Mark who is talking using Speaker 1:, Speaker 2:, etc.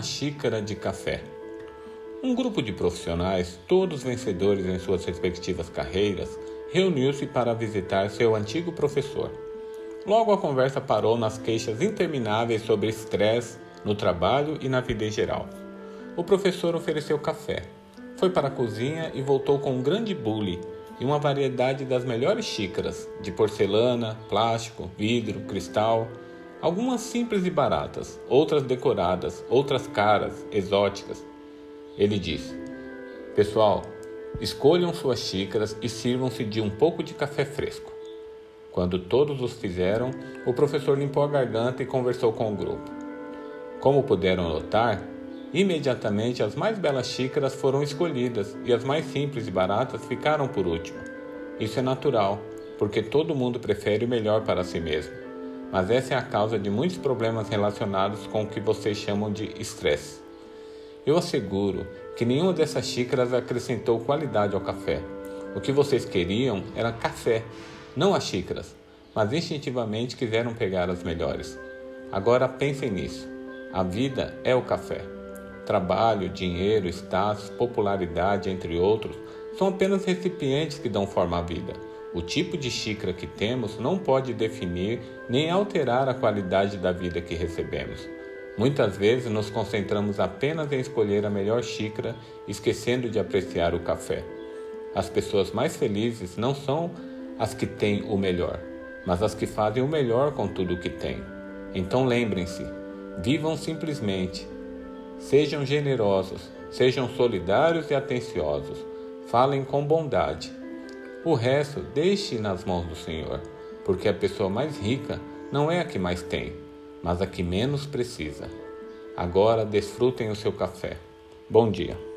Speaker 1: Uma xícara de café. Um grupo de profissionais, todos vencedores em suas respectivas carreiras, reuniu-se para visitar seu antigo professor. Logo a conversa parou nas queixas intermináveis sobre estresse no trabalho e na vida em geral. O professor ofereceu café. Foi para a cozinha e voltou com um grande bule e uma variedade das melhores xícaras, de porcelana, plástico, vidro, cristal, Algumas simples e baratas, outras decoradas, outras caras, exóticas. Ele disse: Pessoal, escolham suas xícaras e sirvam-se de um pouco de café fresco. Quando todos os fizeram, o professor limpou a garganta e conversou com o grupo. Como puderam notar, imediatamente as mais belas xícaras foram escolhidas e as mais simples e baratas ficaram por último. Isso é natural, porque todo mundo prefere o melhor para si mesmo mas essa é a causa de muitos problemas relacionados com o que vocês chamam de estresse. Eu asseguro que nenhuma dessas xícaras acrescentou qualidade ao café. O que vocês queriam era café, não as xícaras, mas instintivamente quiseram pegar as melhores. Agora pensem nisso. A vida é o café. Trabalho, dinheiro, status, popularidade, entre outros, são apenas recipientes que dão forma à vida. O tipo de xícara que temos não pode definir nem alterar a qualidade da vida que recebemos. Muitas vezes nos concentramos apenas em escolher a melhor xícara, esquecendo de apreciar o café. As pessoas mais felizes não são as que têm o melhor, mas as que fazem o melhor com tudo o que têm. Então lembrem-se: vivam simplesmente, sejam generosos, sejam solidários e atenciosos, falem com bondade o resto deixe nas mãos do Senhor, porque a pessoa mais rica não é a que mais tem, mas a que menos precisa. Agora desfrutem o seu café. Bom dia.